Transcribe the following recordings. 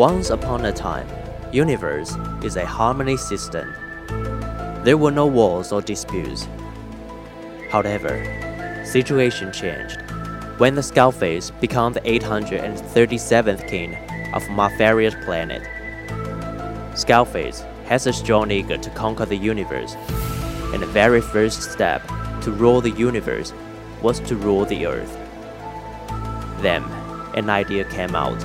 Once upon a time, universe is a harmony system. There were no wars or disputes. However, situation changed when the Skullface became the 837th king of Marfaria's planet. Skullface has a strong ego to conquer the universe, and the very first step to rule the universe was to rule the Earth. Then, an idea came out.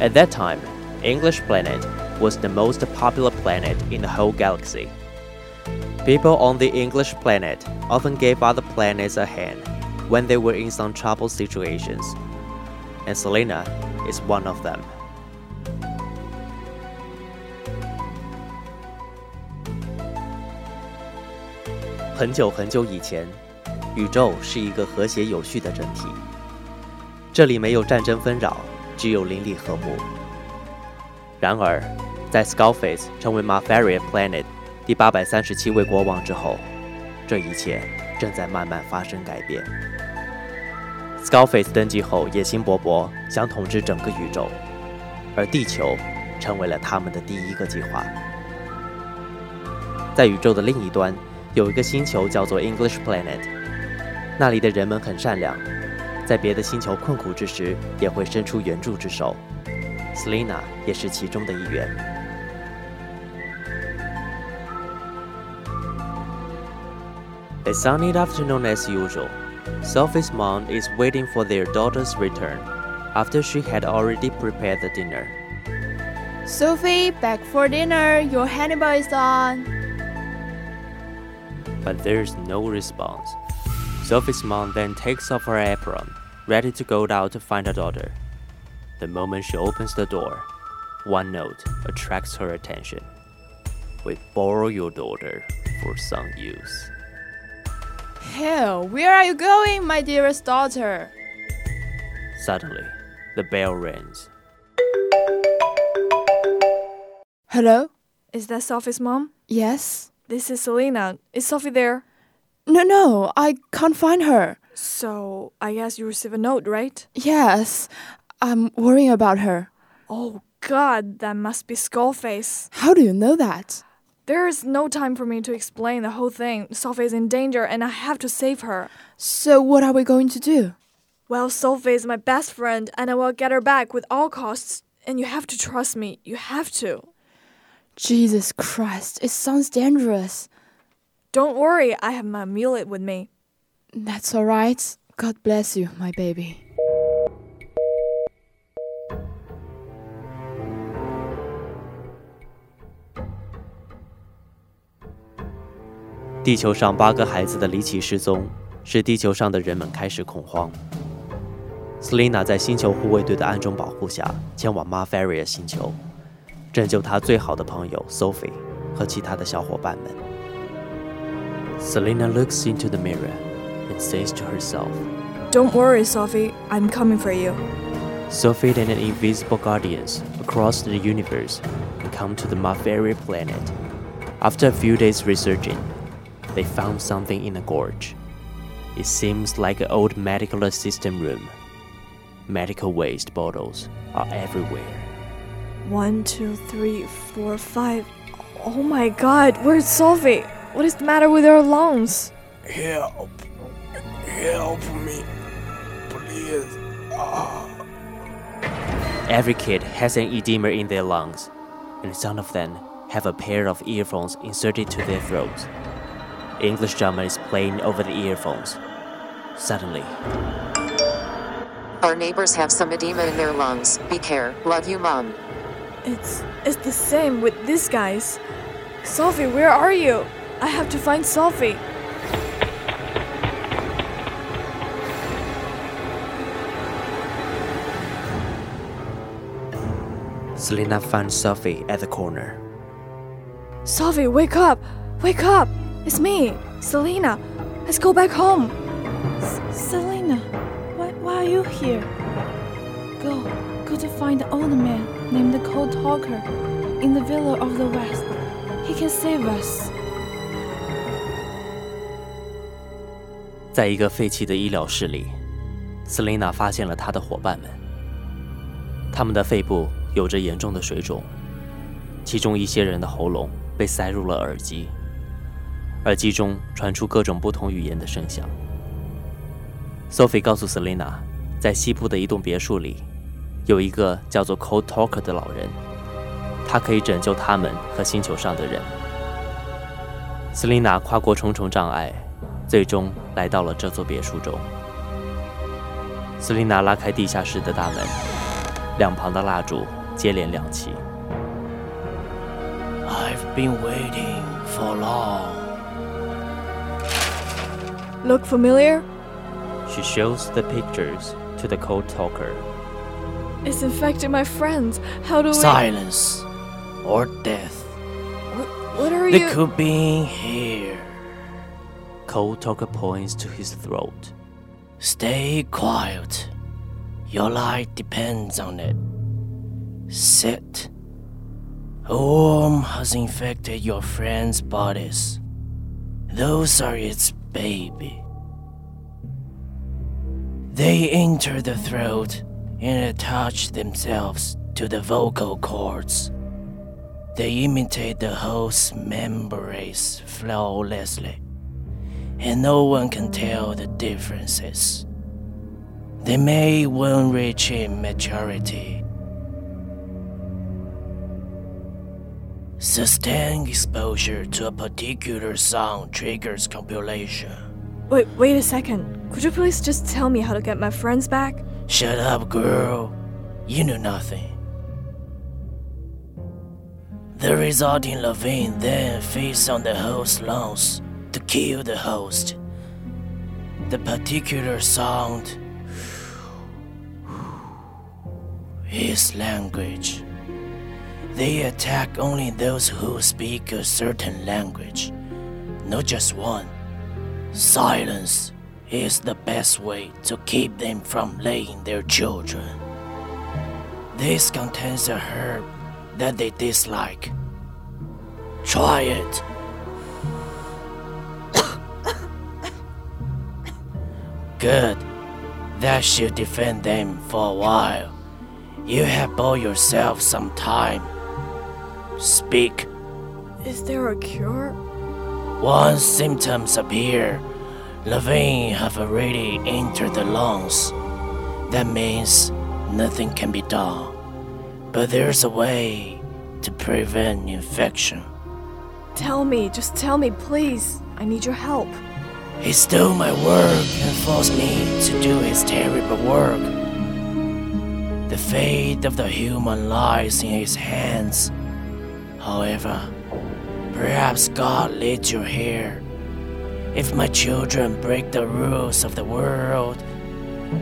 At that time, English planet was the most popular planet in the whole galaxy. People on the English planet often gave other planets a hand when they were in some trouble situations, and Selena is one of them. 很久很久以前，宇宙是一个和谐有序的整体，这里没有战争纷扰， 只有邻里和睦。然而，在 Skullface 成为 Marfaria Planet 第八百三十七位国王之后，这一切正在慢慢发生改变。Skullface 登基后，野心勃勃，想统治整个宇宙，而地球成为了他们的第一个计划。在宇宙的另一端。有一个星球叫做 English Planet，那里的人们很善良，在别的星球困苦之时也会伸出援助之手。Selina 也是其中的一员。A sunny afternoon as usual, Sophie's mom is waiting for their daughter's return after she had already prepared the dinner. Sophie, back for dinner. Your Hannibal is on but there's no response. Sophie's mom then takes off her apron, ready to go out to find her daughter. The moment she opens the door, one note attracts her attention. We borrow your daughter for some use. Hell, where are you going, my dearest daughter? Suddenly, the bell rings. Hello? Is that Sophie's mom? Yes. This is Selena. Is Sophie there? No, no, I can't find her. So, I guess you receive a note, right? Yes. I'm worrying about her. Oh, God, that must be Skullface. How do you know that? There is no time for me to explain the whole thing. Sophie is in danger and I have to save her. So, what are we going to do? Well, Sophie is my best friend and I will get her back with all costs. And you have to trust me. You have to. Jesus Christ, it sounds dangerous. Don't worry, I have my amulet with me. That's all right. God bless you, my baby. 地球上八个孩子的离奇失踪，使地球上的人们开始恐慌。Selina 在星球护卫队的暗中保护下，前往 Marfaria 星球。拯救他最好的朋友 Sophie 和其他的小伙伴们。Selena looks into the mirror and says to herself, Don't worry, Sophie, I'm coming for you. Sophie and an invisible guardians across the universe come to the Marfari planet. After a few days researching, they found something in the gorge. It seems like an old medical assistant room. Medical waste bottles are everywhere. One, two, three, four, five. Oh my god, where's Sophie? What is the matter with her lungs? Help. Help me. Please. Ah. Every kid has an edema in their lungs, and some of them have a pair of earphones inserted to their throats. English drama is playing over the earphones. Suddenly, our neighbors have some edema in their lungs. Be care. Love you, Mom. It's it's the same with these guys. Sophie, where are you? I have to find Sophie. Selena finds Sophie at the corner. Sophie, wake up! Wake up! It's me, Selena. Let's go back home. S Selena, why, why are you here? Go, go to find the old man named the Code Talker in the Villa of the West. He can save us. 在一个废弃的医疗室里，斯琳娜发现了她的伙伴们。他们的肺部有着严重的水肿，其中一些人的喉咙被塞入了耳机，耳机中传出各种不同语言的声响。Sophie 告诉 Selina，在西部的一栋别墅里，有一个叫做 Cold Talker 的老人，他可以拯救他们和星球上的人。Selina 跨过重重障碍，最终来到了这座别墅中。斯琳娜拉开地下室的大门，两旁的蜡烛接连亮起。I've been waiting for long. Look familiar? She shows the pictures to the code talker. It's infected my friends. How do we. Silence or death. What, what are you. They could be here. Talker points to his throat. Stay quiet. Your life depends on it. Sit. A worm has infected your friends' bodies. Those are its baby. They enter the throat and attach themselves to the vocal cords. They imitate the host's membranes flawlessly, and no one can tell the differences. They may when reaching maturity. Sustained exposure to a particular sound triggers copulation. Wait, wait a second. Could you please just tell me how to get my friends back? Shut up, girl. You know nothing. The resulting larvae then feeds on the host's lungs to kill the host. The particular sound is language. They attack only those who speak a certain language, not just one. Silence is the best way to keep them from laying their children. This contains a herb that they dislike. Try it. Good. That should defend them for a while. You have bought yourself some time. Speak. Is there a cure? Once symptoms appear, larvae have already entered the lungs. That means nothing can be done. But there's a way to prevent infection. Tell me, just tell me, please. I need your help. He stole my work and forced me to do his terrible work. The fate of the human lies in his hands. However, perhaps God leads you here. If my children break the rules of the world,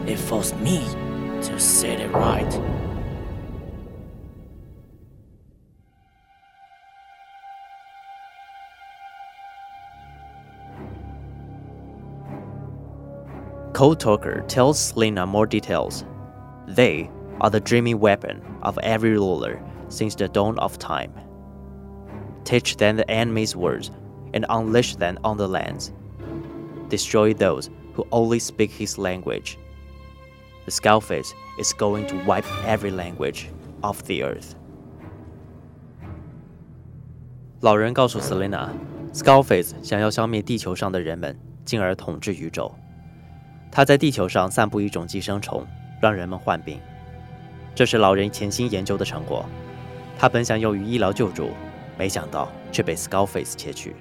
it forced me to set it right. Cold Talker tells Selena more details. They are the dreaming weapon of every ruler since the dawn of time. Teach them the enemy's words and unleash them on the lands. Destroy those who only speak his language. The Skullface is going to wipe every language off the earth. 老人告诉 Selena，Skullface 想要消灭地球上的人们，进而统治宇宙。 他在地球上散布一种寄生虫，让人们患病。这是老人潜心研究的成果。他本想用于医疗救助，没想到却被 Skullface 窃取。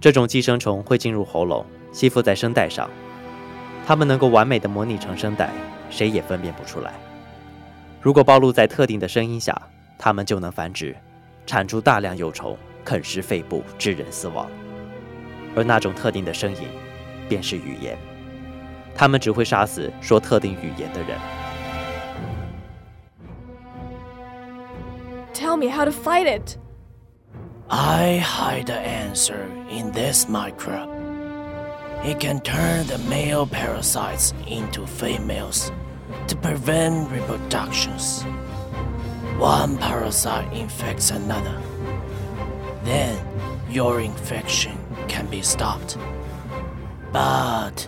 这种寄生虫会进入喉咙，吸附在声带上。它们能够完美的模拟成声带，谁也分辨不出来。如果暴露在特定的声音下，它们就能繁殖，产出大量幼虫，啃食肺部，致人死亡。而那种特定的声音，便是语言。他们只会杀死说特定语言的人。 Tell me how to fight it. I hide the answer in this microbe. It can turn the male parasites into females to prevent reproductions. One parasite infects another. Then your infection can be stopped. But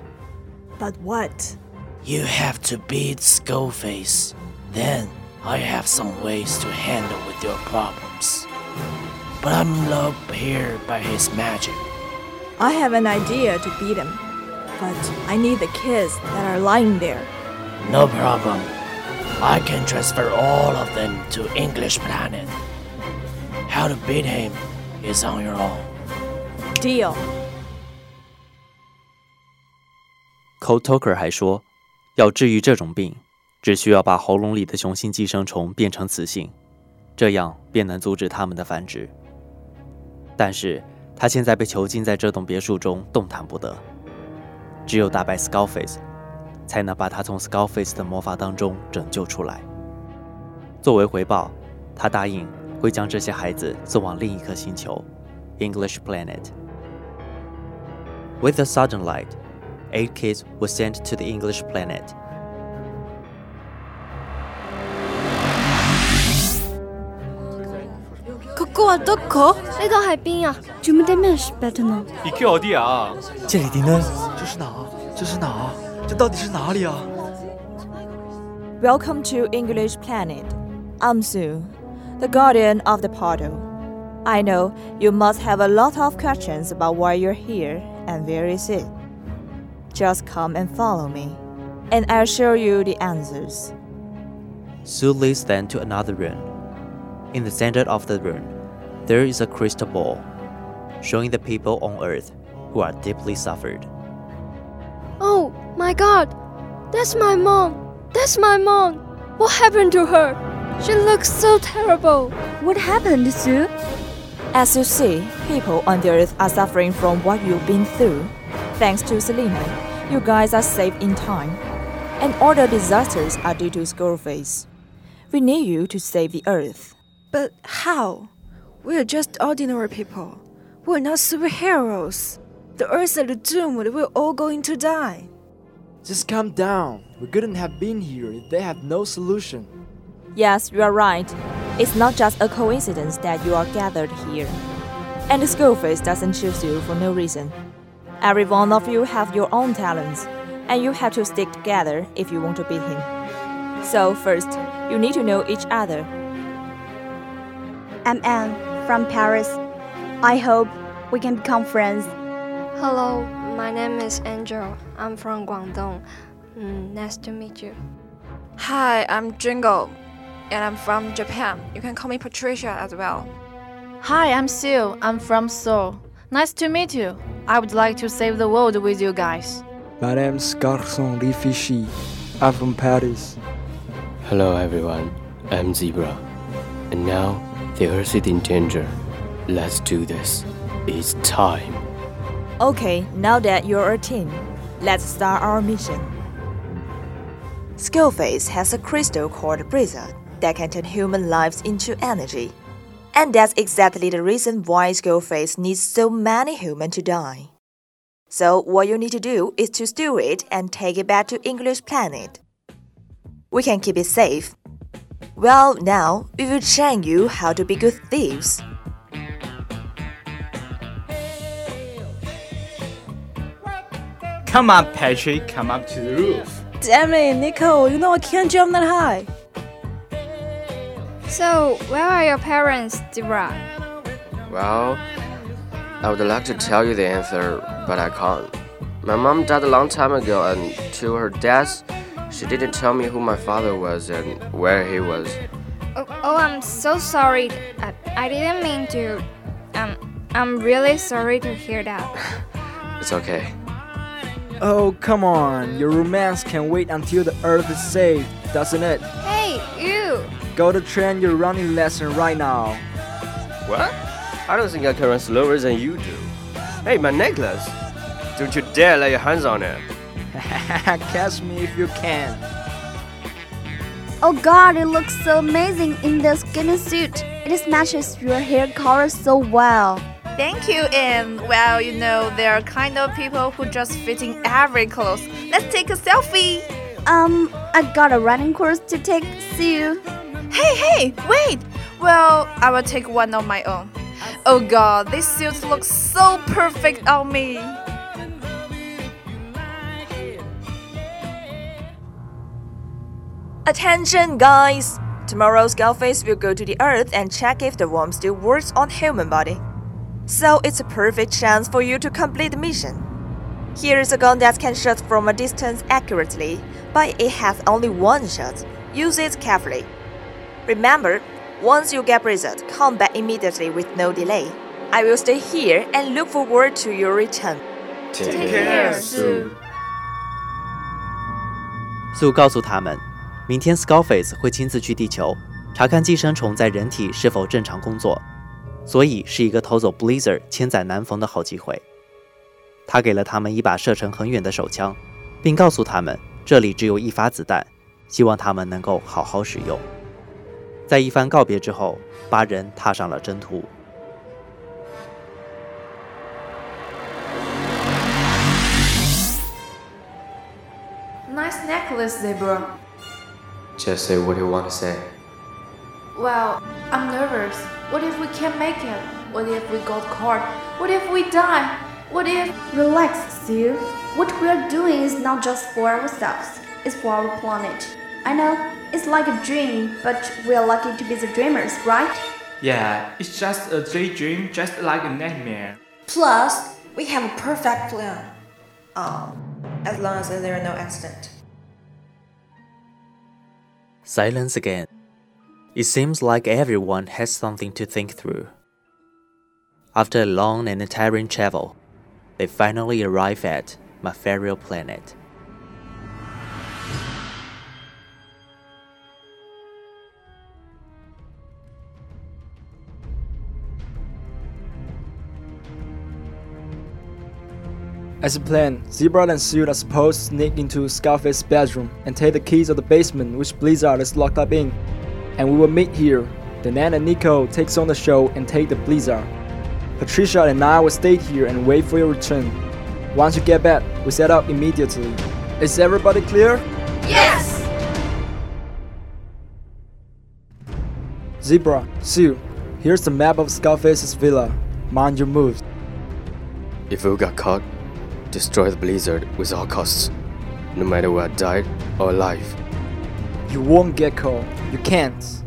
but what? you have to beat Skullface. then I have some ways to handle with your problems. But I'm loved here by his magic. I have an idea to beat him, but I need the kids that are lying there. No problem. I can transfer all of them to English Planet. How to beat him is on your own. Deal. Cold Talker 还说，要治愈这种病，只需要把喉咙里的雄性寄生虫变成雌性，这样便能阻止它们的繁殖。但是他现在被囚禁在这栋别墅中，动弹不得。只有打败 Skullface，才能把他从 Skullface 的魔法当中拯救出来。作为回报，他答应会将这些孩子送往另一颗星球，English Planet。With the sudden light, eight kids were sent to the English planet. ここはどこ？那个海滨啊， j u m d e m e s better 呢？你 Q 我弟啊！这里的呢？这是哪？这是哪？这到底是哪里啊？ Welcome to English Planet. I'm Sue, the guardian of the portal. I know you must have a lot of questions about why you're here and where is it. Just come and follow me, and I'll show you the answers. Sue leads them to another room. In the center of the room, there is a crystal ball, showing the people on Earth who are deeply suffered. Oh my god, that's my mom. That's my mom. What happened to her? She looks so terrible. What happened, Sue? As you see, people on the Earth are suffering from what you've been through. Thanks to Selena, you guys are safe in time. And all the disasters are due to Skullface. We need you to save the Earth. But how? We're just ordinary people. We're not superheroes. The Earth is doomed. We're all going to die. Just calm down. We couldn't have been here if they have no solution. Yes, you are right. It's not just a coincidence that you are gathered here. And Skullface doesn't choose you for no reason. Every one of you have your own talents, and you have to stick together if you want to beat him. So first, you need to know each other. I'm Anne from Paris. I hope we can become friends. Hello, my name is Angel. I'm from Guangdong. Mm, nice to meet you. Hi, I'm Jingle, and I'm from Japan. You can call me Patricia as well. Hi, I'm Sue. I'm from Seoul. Nice to meet you. I would like to save the world with you guys. My name's Garçon Rifishi. I'm from Paris. Hello everyone, I'm Zebra. And now the Earth is in danger. Let's do this. It's time. Okay, now that you're a team, let's start our mission. Skullface has a crystal called Blizzard that can turn human lives into energy. And that's exactly the reason why Skullface needs so many humans to die. So what you need to do is to steal it and take it back to English Planet. We can keep it safe. Well, now we will train you how to be good thieves. Come on, Patrick, come up to the roof. Damn it, Nico, you know I can't jump that high. So, where are your parents, Zebra? Well, I would like to tell you the answer, but I can't. My mom died a long time ago, and to her death, she didn't tell me who my father was and where he was. Oh, oh I'm so sorry. I, I didn't mean to. Um, I'm really sorry to hear that. It's okay. Oh, come on. Your romance can wait until the Earth is saved, doesn't it? Hey, you! Go to train your running lesson right now. What? I don't think I can run slower than you do. Hey, my necklace! Don't you dare lay your hands on it. Catch me if you can. Oh god, it looks so amazing in the skinny suit. It matches your hair color so well. Thank you, Anne. Well, you know, there are kind of people who just fit in every clothes. Let's take a selfie. Um, I got a running course to take. See you. Hey, hey, wait. Well, I will take one of my own. Oh god, this suit looks so perfect on me. Attention, guys! Tomorrow, Skullface will go to the Earth and check if the worm still works on human body. So it's a perfect chance for you to complete the mission. Here is a gun that can shoot from a distance accurately, but it has only one shot. Use it carefully. Remember, once you get result, come back immediately with no delay. I will stay here and look forward to your return. Take care, Sue. Sue 告诉他们，明天 Skullface 会亲自去地球查看寄生虫在人体是否正常工作，所以是一个偷走 Blizzard 千载难逢的好机会。他给了他们一把射程很远的手枪，并告诉他们 这里只有一发子弹，希望他们能够好好使用。在一番告别之后，八人踏上了征途。Nice necklace, Zebra. Just say what you want to say. Well, I'm nervous. What if we can't make it? What if we got caught? What if we die? What if. Relax, Sue. What we are doing is not just for ourselves, it's for our planet. I know, it's like a dream, but we are lucky to be the dreamers, right? Yeah, it's just a daydream, just like a nightmare. Plus, we have a perfect plan. Um, as long as there are no accidents. Silence again. It seems like everyone has something to think through. After a long and tiring travel, they finally arrive at Mafario Planet. As planned, Zebra and Sue are supposed to sneak into Scarface's bedroom and take the keys of the basement which Blizzard is locked up in. And we will meet here. Then Nan and Nico takes on the show and take the Blizzard. Patricia and I will stay here and wait for your return. Once you get back, we set out immediately. Is everybody clear? Yes! Zebra, Sue, here's the map of Skullface's villa. Mind your moves. If we got caught, destroy the blizzard with all costs, no matter we are dead or alive. You won't get caught. You can't.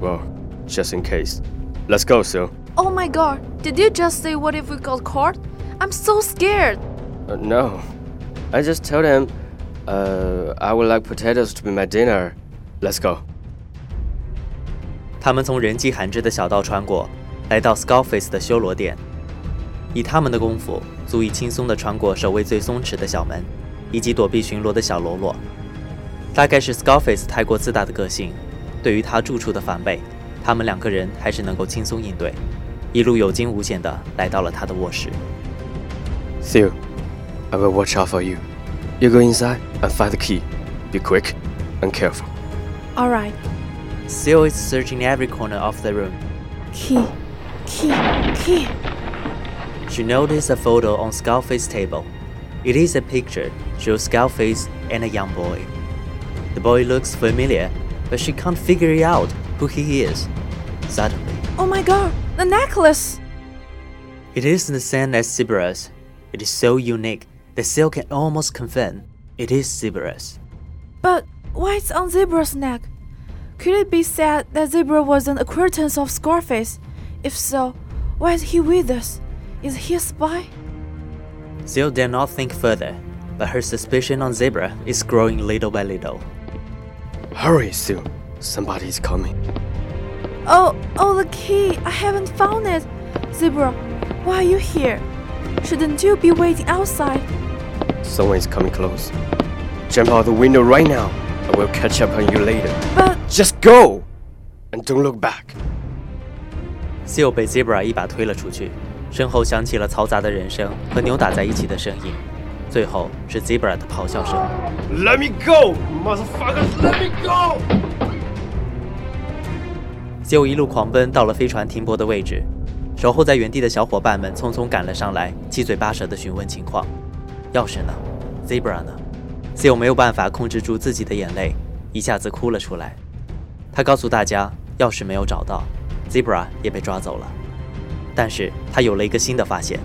Well, just in case. Let's go, Sue. Oh my god, did you just say what if we got caught? I'm so scared. Uh, no. I just told him, uh, I would like potatoes to be my dinner. Let's go. 他们从人迹罕至的小道穿过，来到 Skullface 的修罗殿。以他们的功夫，足以轻松地穿过守卫最松弛的小门，以及躲避巡逻的小喽啰。大概是 Skullface 太过自大的个性，对于他住处的防备，他们两个人还是能够轻松应对，一路有惊无险地来到了他的卧室。Theo, I will watch out for you. You go inside and find the key. Be quick and careful. Alright. Seal is searching every corner of the room. Key. Key. Key. She noticed a photo on Skullface's table. It is a picture shows Skullface and a young boy. The boy looks familiar, but she can't figure out who he is. Suddenly, Oh my god, the necklace! it is the same as Sybaris. It is so unique that Seal can almost confirm it is Sybaris. But why it's on Zebra's neck? Could it be said that Zebra was an acquaintance of Scarface? If so, why is he with us? Is he a spy? Seal dare not think further, but her suspicion on Zebra is growing little by little. Hurry, Sue. Somebody is coming. Oh, oh, the key! I haven't found it! Zebra, why are you here? Shouldn't you be waiting outside? Someone is coming close. Jump out the window right now. I will catch up on you later. But Just go! And don't look back. Seal 被 Zebra 一把推了出去，身后响起了嘈杂的人声和扭打在一起的声音，最后是 Zebra 的咆哮声。 Let me go, motherfuckers! Let me go! Seal 一路狂奔到了飞船停泊的位置， 守候在原地的小伙伴们匆匆赶了上来，七嘴八舌地询问情况。钥匙呢？Zebra 呢？Seal 没有办法控制住自己的眼泪，一下子哭了出来。他告诉大家，钥匙没有找到，Zebra 也被抓走了。但是他有了一个新的发现，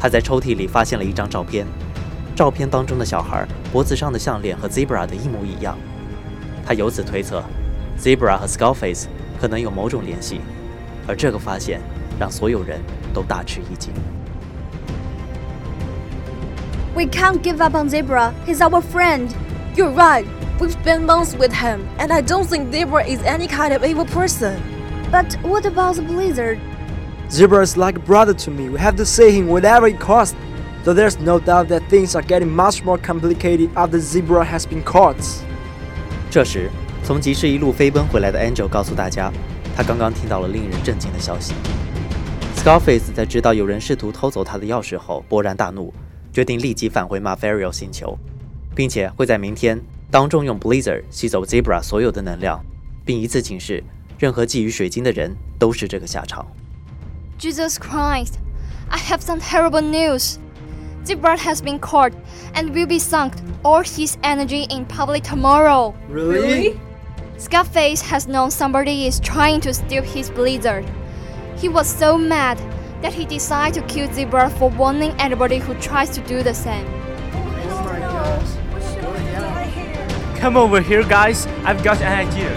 他在抽屉里发现了一张照片，照片当中的小孩脖子上的项链和 Zebra 的一模一样。他由此推测，Zebra 和 Skullface 可能有某种联系，而这个发现让所有人都大吃一惊。We can't give up on Zebra. He's our friend. You're right. We've spent months with him, and I don't think Zebra is any kind of evil person. But what about the blizzard? Zebra is like a brother to me. We have to see him whatever it costs. Though there's no doubt that things are getting much more complicated after Zebra has been caught. 这时，从集市一路飞奔回来的 Angel 告诉大家，他刚刚听到了令人震惊的消息。 Scarface 在知道有人试图偷走他的钥匙后，勃然大怒，决定立即返回 Mafario 星球，并且会在明天当众用 Blizzard 吸走 Zebra 所有的能量，并一次警示任何觊觎水晶的人都是这个下场。Jesus Christ! I have some terrible news. Zebra has been caught and will be sunk all his energy in public tomorrow. Really? Scarface has known somebody is trying to steal his blizzard. He was so mad that he decided to kill Zebra for warning anybody who tries to do the same. Come over here, guys. I've got an idea.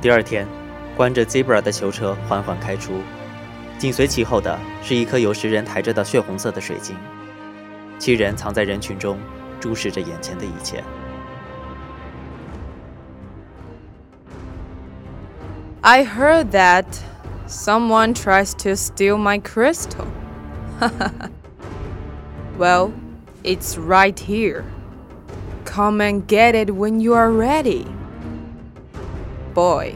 第二天，关着 Zebra 的囚车缓缓开出， 紧随其后的是一颗由食人抬着的血红色的水晶。七人藏在人群中，注视着眼前的一切。I heard that someone tries to steal my crystal. well, it's right here. Come and get it when you are ready. Boy,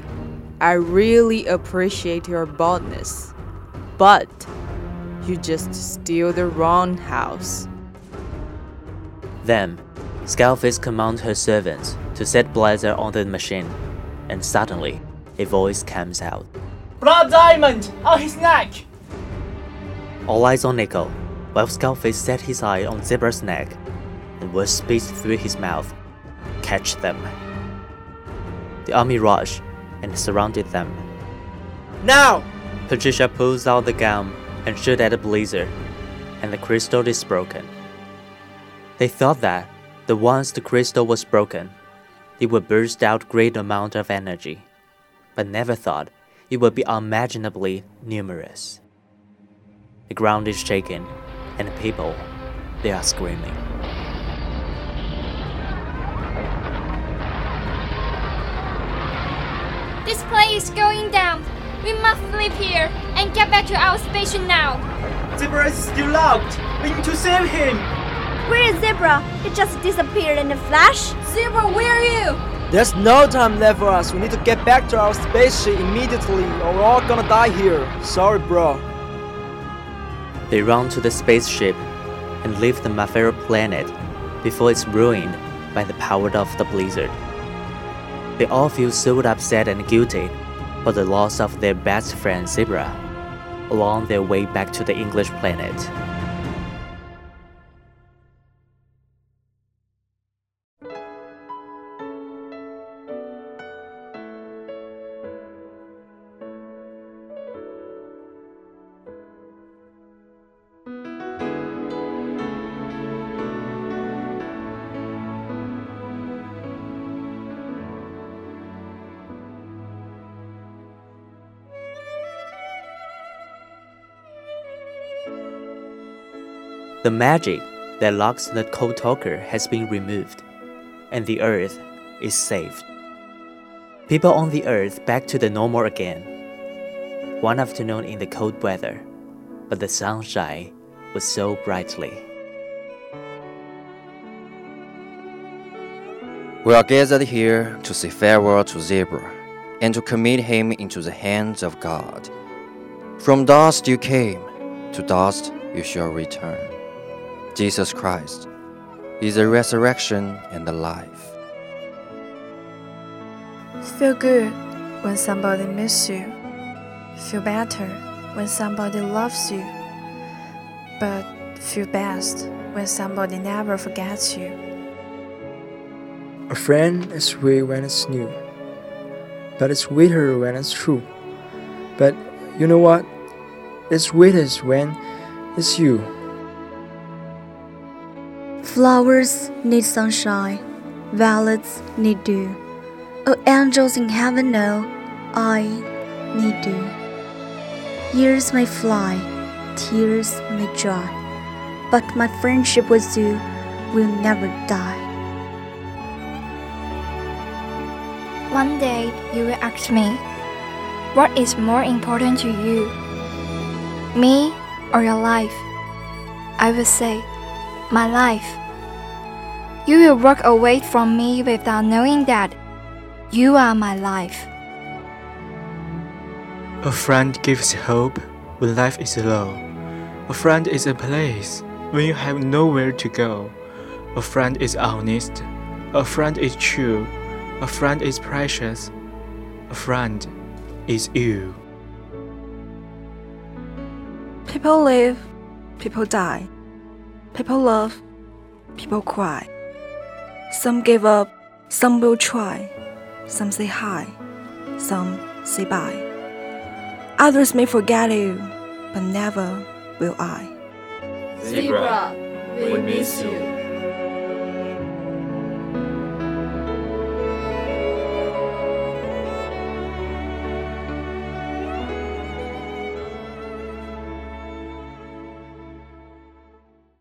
I really appreciate your boldness, but you just steal the wrong house. Then, Skullface commands her servants to set Blazer on the machine, and suddenly, a voice comes out. Blood diamond on his neck! All eyes on Nico, while Skullface set his eye on Zebra's neck, and words spit through his mouth. Catch them. The army rushed and surrounded them. Now! Patricia pulls out the gun and shoots at the blazer, and the crystal is broken. They thought that, the once the crystal was broken, it would burst out great amount of energy, but never thought it would be unimaginably numerous. The ground is shaking, and the people, they are screaming. This plane is going down. We must leave here and get back to our station now. Zebra is still locked. We need to save him. Where is Zebra? He just disappeared in a flash. Zebra, where are you? There's no time left for us. We need to get back to our spaceship immediately, or we're all gonna die here. Sorry, bro. They run to the spaceship and leave the Mafero planet before it's ruined by the power of the blizzard. They all feel so upset and guilty for the loss of their best friend Zebra along their way back to the English planet. The magic that locks the code Talker has been removed, and the Earth is saved. People on the Earth back to the normal again. One afternoon in the cold weather, but the sunshine was so brightly. We are gathered here to say farewell to Zebra and to commit him into the hands of God. From dust you came, to dust you shall return. Jesus Christ is the resurrection and the life. Feel good when somebody misses you. Feel better when somebody loves you. But feel best when somebody never forgets you. A friend is sweet when it's new, but it's sweeter when it's true. But you know what? It's sweetest when it's you. Flowers need sunshine, violets need dew. Oh, angels in heaven know I need you. Years may fly, tears may dry, but my friendship with you will never die. One day you will ask me, what is more important to you? Me or your life? I will say, my life. You will walk away from me without knowing that you are my life. A friend gives hope when life is low. A friend is a place when you have nowhere to go. A friend is honest. A friend is true. A friend is precious. A friend is you. People live, people die. People love, people cry. Some give up, some will try. Some say hi, some say bye. Others may forget you, but never will I. Zebra, we miss you.